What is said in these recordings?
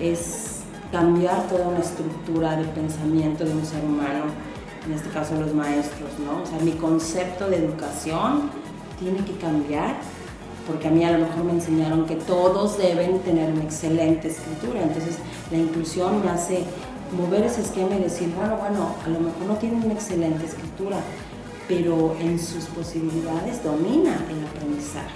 es cambiar toda una estructura de pensamiento de un ser humano, en este caso los maestros, ¿no? O sea, mi concepto de educación tiene que cambiar porque a mí a lo mejor me enseñaron que todos deben tener una excelente escritura, entonces la inclusión me hace mover ese esquema y decir, bueno, bueno, a lo mejor no tienen una excelente escritura, pero en sus posibilidades domina el aprendizaje.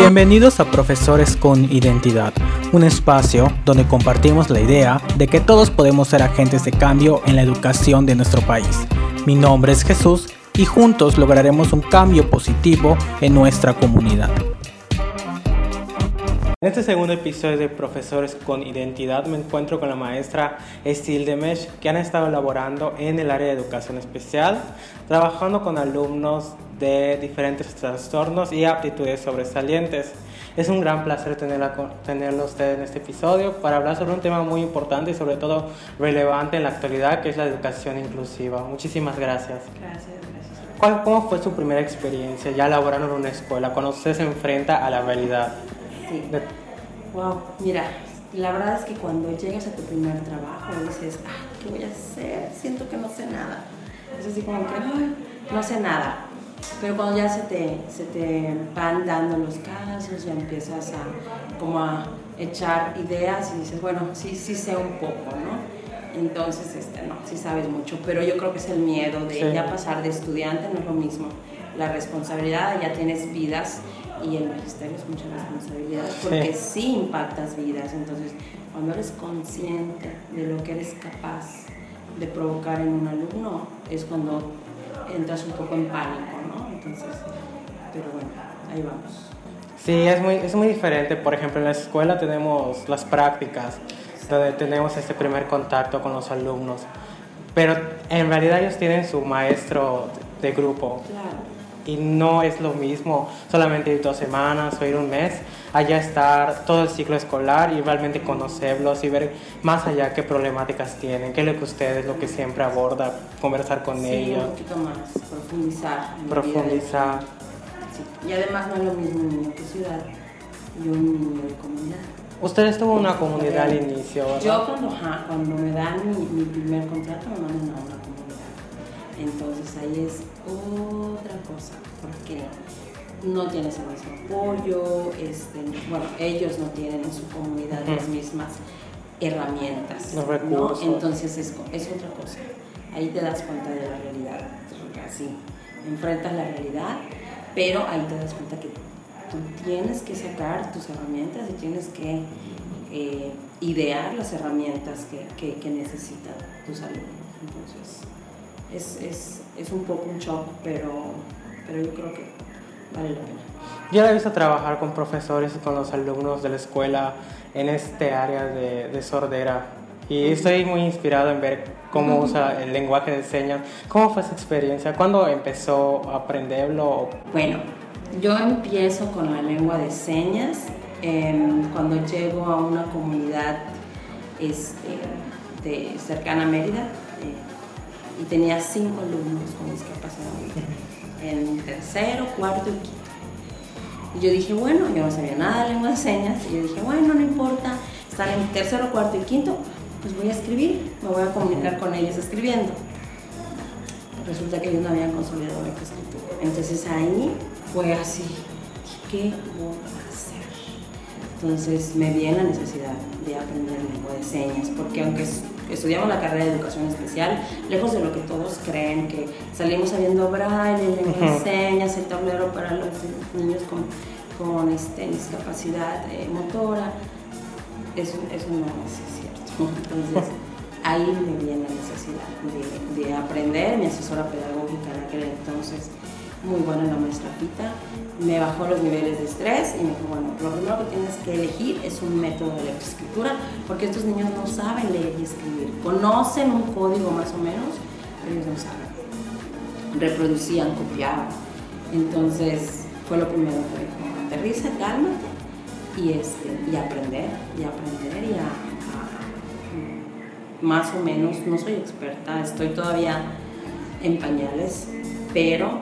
Bienvenidos a Profesores con Identidad, un espacio donde compartimos la idea de que todos podemos ser agentes de cambio en la educación de nuestro país. Mi nombre es Jesús y juntos lograremos un cambio positivo en nuestra comunidad. En este segundo episodio de Profesores con Identidad me encuentro con la maestra Estil Demesh, que han estado elaborando en el área de educación especial, trabajando con alumnos de diferentes trastornos y aptitudes sobresalientes. Es un gran placer tenerla, tenerlo usted en este episodio para hablar sobre un tema muy importante y sobre todo relevante en la actualidad, que es la educación inclusiva. Muchísimas gracias. Gracias, gracias. ¿Cuál, ¿Cómo fue su primera experiencia ya laborando en una escuela, cuando usted se enfrenta a la realidad? Sí. Wow, mira, la verdad es que cuando llegas a tu primer trabajo dices, ay, ¿qué voy a hacer? Siento que no sé nada. Es así como que, ay, no sé nada. Pero cuando ya se te, se te van dando los casos, ya empiezas a como a echar ideas y dices, bueno, sí, sí sé un poco, ¿no? Entonces, este, no, sí sabes mucho, pero yo creo que es el miedo de Sí. ya pasar de estudiante, no es lo mismo. La responsabilidad, ya tienes vidas y el magisterio es mucha responsabilidad porque sí. impactas vidas. Entonces, cuando eres consciente de lo que eres capaz de provocar en un alumno, es cuando entras un poco en pánico. Entonces, pero bueno, ahí vamos. Sí, es muy, es muy diferente. Por ejemplo, en la escuela tenemos las prácticas, donde tenemos este primer contacto con los alumnos. Pero en realidad ellos tienen su maestro de grupo Claro. y no es lo mismo solamente ir dos semanas o ir un mes, allá estar todo el ciclo escolar y realmente conocerlos y ver más allá qué problemáticas tienen, qué es lo que ustedes, lo que siempre aborda, conversar con Sí, ellos, un poquito más, profundizar. profundizar. Sí. Y además no es lo mismo un niño que ciudad y un niño de comunidad. Ustedes tuvo una comunidad al inicio, ¿verdad? Yo cuando, ajá, cuando me dan mi, mi primer contrato me mandan a una comunidad. Entonces ahí es otra cosa, porque no tienes el mismo apoyo, este, bueno, ellos no tienen en su comunidad las mismas herramientas. Los ¿no? recursos. Entonces es, es otra cosa. Ahí te das cuenta de la realidad, así, enfrentas la realidad, pero ahí te das cuenta que tú tienes que sacar tus herramientas y tienes que eh, idear las herramientas que, que, que necesitan tus alumnos. Entonces, es, es, es un poco un shock, pero, pero yo creo que vale la pena. Yo la he visto trabajar con profesores y con los alumnos de la escuela en este área de, de sordera y estoy muy inspirado en ver cómo usa el lenguaje de señas. ¿Cómo fue esa experiencia? ¿Cuándo empezó a aprenderlo? Bueno, yo empiezo con la lengua de señas em, cuando llego a una comunidad este, de, cercana a Mérida eh, y tenía cinco alumnos con discapacidad en tercero, cuarto y quinto. Y yo dije, bueno, yo no sabía nada de lengua de señas y yo dije, bueno, no importa, están en tercero, cuarto y quinto, pues voy a escribir, me voy a comunicar con ellos escribiendo resulta que ellos no habían consolidado la escritura. Entonces ahí fue así, ¿qué voy a hacer? Entonces me vi en la necesidad de aprender lengua de señas, porque aunque estudiamos la carrera de educación especial, lejos de lo que todos creen, que salimos sabiendo braille, lengua de Ujú. señas, el tablero para los niños con, con este, discapacidad eh, motora, eso, eso no es cierto. Entonces, ahí me vi en la necesidad de, de aprender. Mi asesora pedagógica en aquel entonces, muy buena la maestra Pita, me bajó los niveles de estrés y me dijo, bueno, lo primero que tienes que elegir es un método de lectoescritura, porque estos niños no saben leer y escribir. Conocen un código más o menos, pero ellos no saben. Reproducían, copiaban. Entonces, fue lo primero que dijo, aterriza, cálmate y, este, y aprender, y aprender y a, a- más o menos, no soy experta, estoy todavía en pañales, pero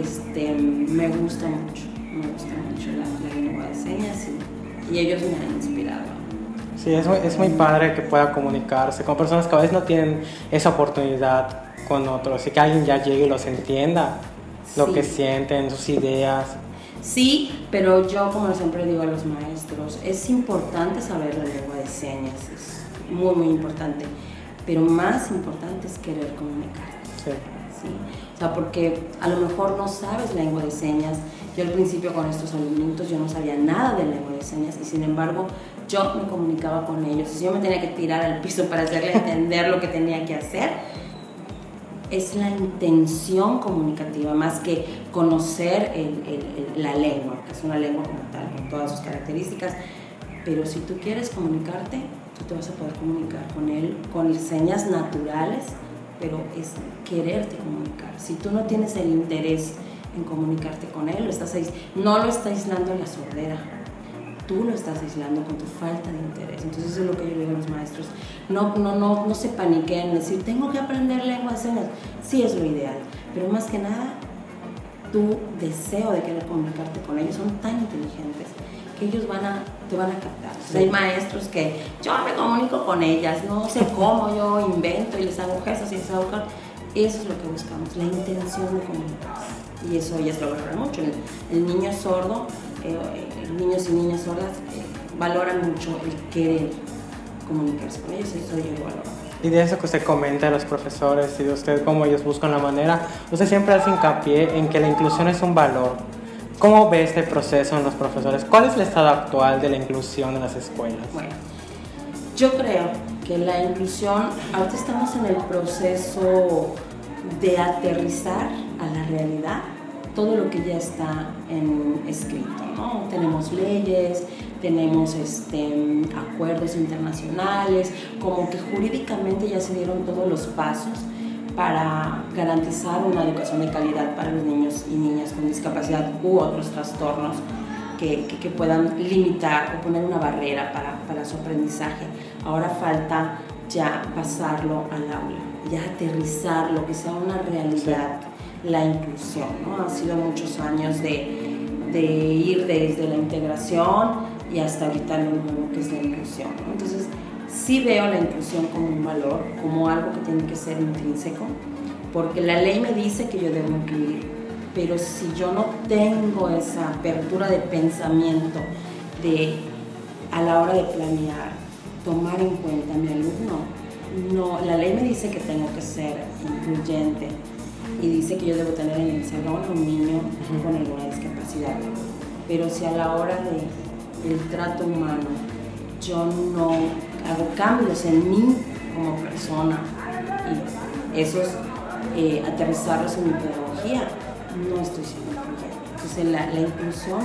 este, me gusta mucho, me gusta mucho la, lengua de señas y, ellos me han inspirado. Sí, es muy, es muy padre que pueda comunicarse con personas que a veces no tienen esa oportunidad con otros y que alguien ya llegue y los entienda, lo que sienten, sus ideas. Sí, pero yo como siempre digo a los maestros, es importante saber la lengua de señas, es muy, muy importante, pero más importante es querer comunicar. Sí. ¿Sí? O sea, porque a lo mejor no sabes lengua de señas. Yo al principio con estos alumnitos yo no sabía nada de lengua de señas y sin embargo yo me comunicaba con ellos. Si yo me tenía que tirar al piso para hacerle entender lo que tenía que hacer, es la intención comunicativa más que conocer la lengua, que es una lengua como tal, con todas sus características. Pero si tú quieres comunicarte, tú te vas a poder comunicar con él con señas naturales pero es quererte comunicar. Si tú no tienes el interés en comunicarte con él, lo estás no lo está aislando en la sordera, tú lo estás aislando con tu falta de interés. Entonces eso es lo que yo digo a los maestros. No, no, no, no se paniquen en decir, tengo que aprender lengua de señas. Sí es lo ideal, pero más que nada, tu deseo de querer comunicarte con ellos son tan inteligentes que ellos van a, te van a captar. Hay maestros que yo me comunico con ellas, no sé cómo, yo invento y les hago gestos y les hago... Eso es lo que buscamos, la intención de comunicarse. Y eso ellas lo valoran mucho. El, niño sordo, eh, eh, niños y niñas sordas eh, valoran mucho el querer comunicarse con ellos, eso yo lo valoro. Y de eso que usted comenta de los profesores y de usted cómo ellos buscan la manera, usted siempre hace hincapié en que la inclusión es un valor ¿Cómo ve este proceso en los profesores? ¿Cuál es el estado actual de la inclusión en las escuelas? Bueno, yo creo que la inclusión, ahorita estamos en el proceso de aterrizar a la realidad todo lo que ya está en escrito, ¿no? Tenemos leyes, tenemos este, acuerdos internacionales, como que jurídicamente ya se dieron todos los pasos para garantizar una educación de calidad para los niños y niñas con discapacidad u otros trastornos que, que, puedan limitar o poner una barrera para, para, su aprendizaje. Ahora falta ya pasarlo al aula, ya aterrizarlo, que sea una realidad la inclusión. ¿no? Han sido muchos años de, de, ir desde la integración y hasta ahorita lo nuevo que es la inclusión. Entonces, sí veo la inclusión como un valor, como algo que tiene que ser intrínseco, porque la ley me dice que yo debo incluir, pero si yo no tengo esa apertura de pensamiento de a la hora de planear, tomar en cuenta a mi alumno, no, la ley me dice que tengo que ser incluyente y dice que yo debo tener en el salón un niño con alguna discapacidad, pero si a la hora de el trato humano yo no hago cambios en mí como persona y esos eh, aterrizarlos en mi pedagogía, no estoy siendo incluyente. Entonces la, inclusión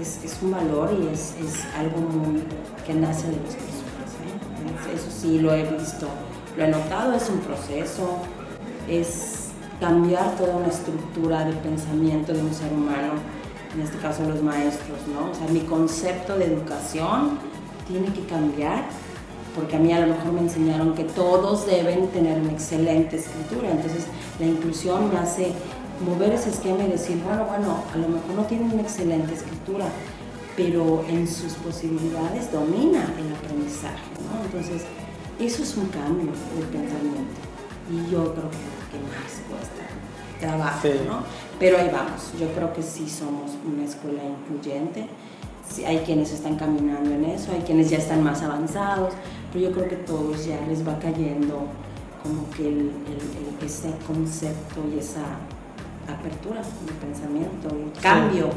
es, es, un valor y es, es, algo muy que nace de las personas. ¿eh? Eso sí lo he visto, lo he notado, es un proceso, es cambiar toda una estructura de pensamiento de un ser humano, en este caso los maestros, ¿no? O sea, mi concepto de educación tiene que cambiar porque a mí a lo mejor me enseñaron que todos deben tener una excelente escritura, entonces la inclusión me hace mover ese esquema y decir, bueno, bueno, a lo mejor no tienen una excelente escritura, pero en sus posibilidades domina el aprendizaje, ¿no? Entonces, eso es un cambio de pensamiento. Y yo creo que, más cuesta trabajo, ¿no? Pero ahí vamos, yo creo que sí somos una escuela incluyente, hay quienes están caminando en eso, hay quienes ya están más avanzados, pero yo creo que todos ya les va cayendo como que el, ese concepto y esa apertura de pensamiento, cambio,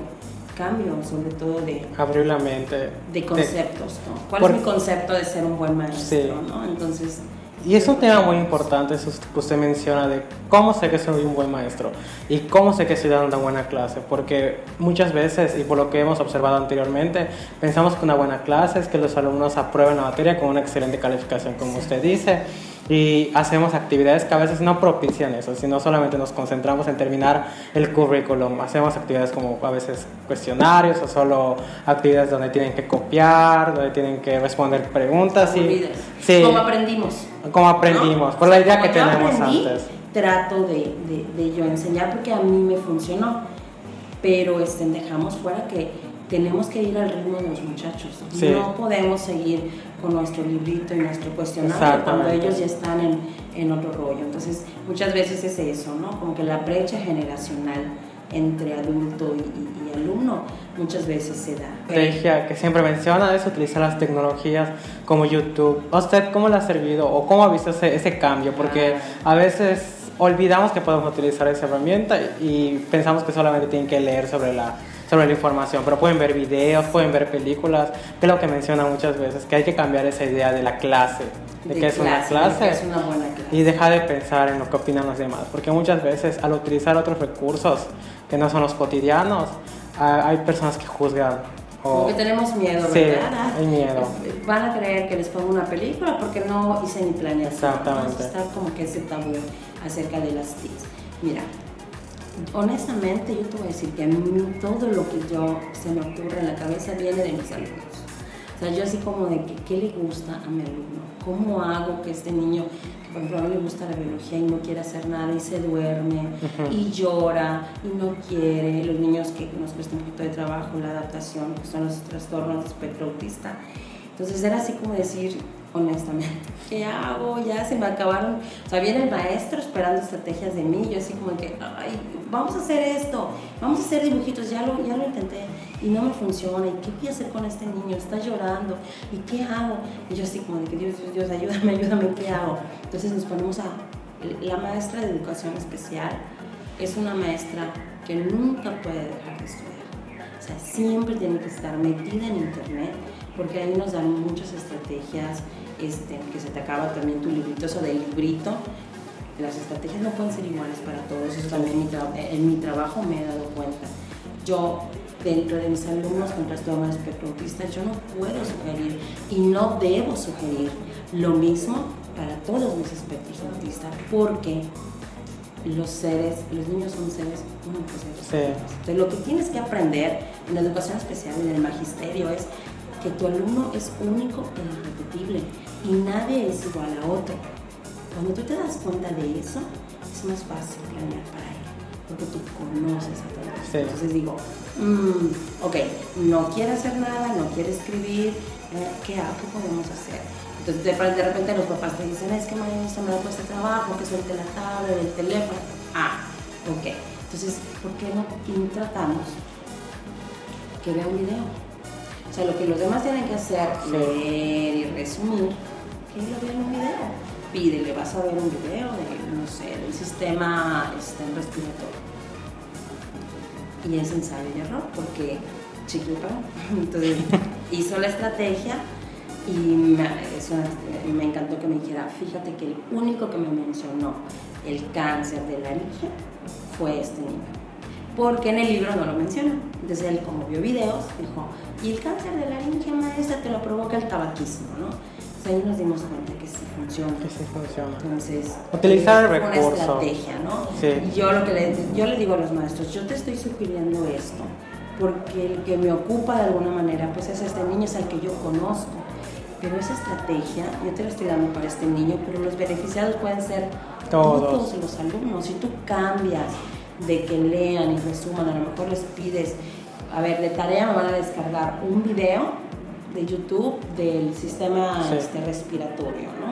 cambio sobre todo de... Abrir la mente. De conceptos, ¿no? ¿Cuál es mi concepto de ser un buen maestro, ¿no? Entonces y es un tema muy importante, eso que usted menciona, de cómo sé que soy un buen maestro y cómo sé que estoy dando una buena clase, porque muchas veces, y por lo que hemos observado anteriormente, pensamos que una buena clase es que los alumnos aprueben la materia con una excelente calificación, como usted dice, y hacemos actividades que a veces no propician eso, sino solamente nos concentramos en terminar el currículum. Hacemos actividades como a veces cuestionarios o solo actividades donde tienen que copiar, donde tienen que responder preguntas. Y, sí, como aprendimos. Como aprendimos, por la idea que tenemos antes. Trato de, de, de yo enseñar porque a mí me funcionó pero este, dejamos fuera que tenemos que ir al ritmo de los muchachos. No podemos seguir con nuestro librito y nuestro cuestionario cuando ellos ya están en, en, otro rollo. Entonces, muchas veces es eso, ¿no? Como que la brecha generacional entre adulto y, alumno muchas veces se da. Estrategia que siempre menciona es utilizar las tecnologías como YouTube. ¿Usted cómo le ha servido o cómo ha visto ese, ese cambio? Porque ah. a veces olvidamos que podemos utilizar esa herramienta y pensamos que solamente tienen que leer sobre la, sobre la información, pero pueden ver videos, pueden ver películas, que es lo que menciona muchas veces, que hay que cambiar esa idea de la clase, de, que es una clase, es una clase y dejar de pensar en lo que opinan los demás, porque muchas veces al utilizar otros recursos que no son los cotidianos, hay personas que juzgan como que tenemos miedo, ¿verdad? hay miedo. Van a creer que les pongo una película porque no hice ni planeación. Exactamente. Está como que ese tabú acerca de las TICs. Mira, honestamente yo te voy a decir que a mí todo lo que yo se me ocurre en la cabeza viene de mis alumnos. O sea, yo así como de que, qué le gusta a mi alumno, cómo hago que este niño, que por ejemplo no le gusta la biología y no quiere hacer nada y se duerme y llora y no quiere, los niños que nos cuesta un poquito de trabajo la adaptación, que son los trastornos de espectro autista. Entonces era así como decir, honestamente, ¿qué hago? Ya se me acabaron. O sea, viene el maestro esperando estrategias de mí, yo así como que, ay, vamos a hacer esto, vamos a hacer dibujitos, ya lo, ya lo intenté y no me funciona. ¿Y qué voy a hacer con este niño? Está llorando. ¿Y qué hago? Y yo así como de que Dios, Dios, Dios, ayúdame, ayúdame, ¿qué hago? Entonces nos ponemos a... La maestra de educación especial es una maestra que nunca puede dejar de estudiar. O sea, siempre tiene que estar metida en internet porque ahí nos dan muchas estrategias, este, que se te acaba también tu librito, eso del librito. Las estrategias no pueden ser iguales para todos, eso también en mi, trabajo me he dado cuenta. Yo, dentro de mis alumnos con trastorno de espectro autista, yo no puedo sugerir y no debo sugerir lo mismo para todos mis espectros autistas, porque los seres, los niños son seres únicos. Sí. Entonces, lo que tienes que aprender en la educación especial, en el magisterio, es que tu alumno es único e irrepetible y nadie es igual a otro. Cuando tú te das cuenta de eso, es más fácil planear para él, porque tú conoces a todos. Entonces digo, mm, ok, no quiere hacer nada, no quiere escribir, eh, ¿qué, ¿qué podemos hacer? Entonces de, repente los papás te dicen, es que maestra me da cuesta trabajo, que suelte la tablet, el teléfono. Ah, ok. Entonces, ¿por qué no tratamos que vea un video? O sea, lo que los demás tienen que hacer, leer y resumir, vean en un video. Pídele, vas a ver un video de, no sé, del sistema este, respiratorio. Y es ensayo y error, porque chiquito, entonces hizo la estrategia y me, me encantó que me dijera, fíjate que el único que me mencionó el cáncer de laringe fue este niño porque en el libro no lo menciona. Entonces él, como vio videos, dijo, y el cáncer de laringe maestra te lo provoca el tabaquismo, ¿no? Entonces ahí nos dimos cuenta que sí funciona. Que sí funciona. Entonces, utilizar el recurso. Una estrategia, ¿no? Sí. Y yo lo que le, yo le digo a los maestros, yo te estoy sugiriendo esto, porque el que me ocupa de alguna manera, pues es este niño, es el que yo conozco. Pero esa estrategia, yo te la estoy dando para este niño, pero los beneficiados pueden ser todos, todos los alumnos. Si tú cambias de que lean y resuman, a lo mejor les pides, a ver, de tarea me van a descargar un video de YouTube del sistema este, respiratorio, ¿no?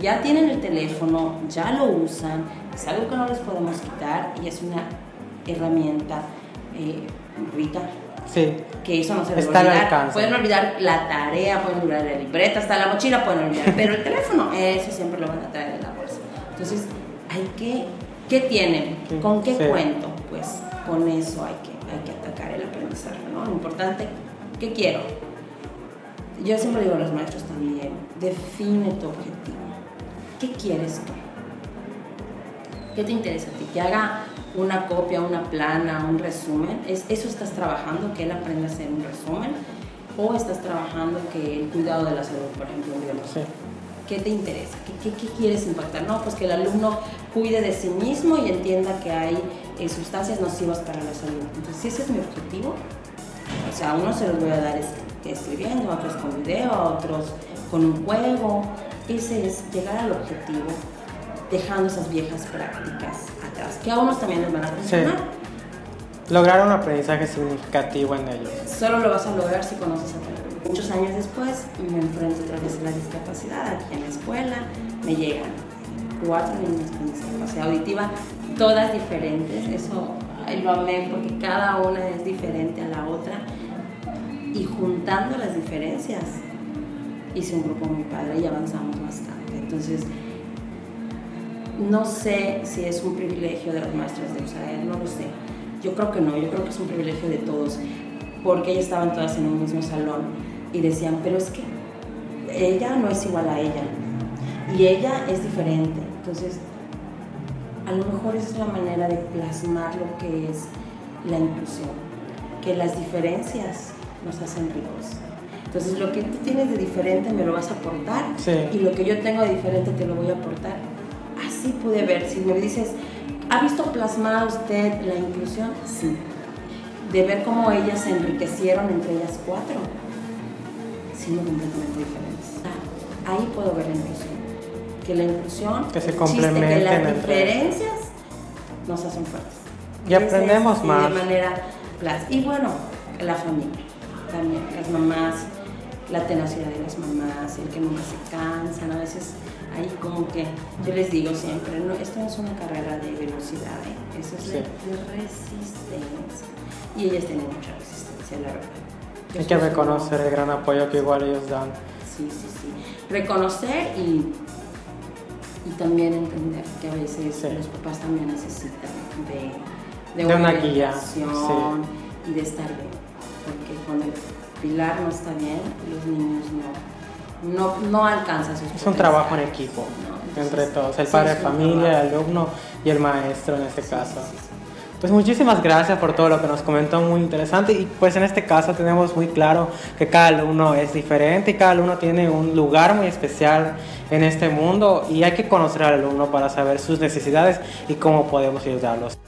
Ya tienen el teléfono, ya lo usan, es algo que no les podemos quitar y es una herramienta eh, rica. Sí. Que eso no se les Está olvidar. Pueden olvidar la tarea, pueden olvidar la libreta, hasta la mochila pueden olvidar, pero el teléfono, eso siempre lo van a traer en la bolsa. Entonces, hay que ¿Qué tienen? ¿Con qué cuento? Pues con eso hay que, hay que atacar el aprendizaje, ¿no? Lo importante, ¿qué quiero? Yo siempre digo a los maestros también, define tu objetivo. ¿Qué quieres tú? ¿Qué te interesa a ti? ¿Que haga una copia, una plana, un resumen? ¿Es, ¿Eso estás trabajando, que él aprenda a hacer un resumen? ¿O estás trabajando que el cuidado de la salud, por ejemplo, sé. ¿Qué te interesa? ¿Qué, qué, quieres impactar? No, pues que el alumno cuide de sí mismo y entienda que hay eh, sustancias nocivas para la salud. Entonces, si ese es mi objetivo, o sea, a unos se los voy a dar escribiendo, a otros con video, a otros con un juego. Ese es llegar al objetivo dejando esas viejas prácticas atrás, que a unos también les van a funcionar. lograr un aprendizaje significativo en ellos. Solo lo vas a lograr si conoces a tu Muchos años después me enfrento otra vez a la discapacidad aquí en la escuela, me llegan cuatro niños con discapacidad auditiva, todas diferentes, eso lo amé porque cada una es diferente a la otra y juntando las diferencias hice un grupo muy padre y avanzamos bastante. Entonces, no sé si es un privilegio de los maestros de USAED, no lo sé. Yo creo que no, yo creo que es un privilegio de todos, porque ellas estaban todas en un mismo salón y decían, pero es que ella no es igual a ella y ella es diferente. Entonces, a lo mejor esa es la manera de plasmar lo que es la inclusión, que las diferencias nos hacen ricos. Entonces, lo que tú tienes de diferente me lo vas a aportar y lo que yo tengo de diferente te lo voy a aportar. Así pude ver, si me dices, ¿ha visto plasmada usted la inclusión? Sí. De ver cómo ellas se enriquecieron entre ellas cuatro, siendo completamente diferentes. Ah, ahí puedo ver la inclusión que la inclusión, que se complementen que las diferencias nos hacen fuertes. Y aprendemos más. De manera Y bueno, la familia, también, las mamás, la tenacidad de las mamás, el que nunca se cansan, a veces ahí como que yo les digo siempre, no, esto no es una carrera de velocidad, ¿eh? eso es de, resistencia. Y ellas tienen mucha resistencia, la verdad. Hay que reconocer el gran apoyo que igual ellos dan. Sí, sí, sí. Reconocer y y también entender que a veces los papás también necesitan de, de, una, guía y de estar bien. Porque cuando el pilar no está bien, los niños no, no, no alcanzan sus Es un trabajo en equipo, entre todos, el padre de familia, el alumno y el maestro en este caso. Pues muchísimas gracias por todo lo que nos comentó, muy interesante. Y pues en este caso tenemos muy claro que cada alumno es diferente y cada alumno tiene un lugar muy especial en este mundo y hay que conocer al alumno para saber sus necesidades y cómo podemos ayudarlos.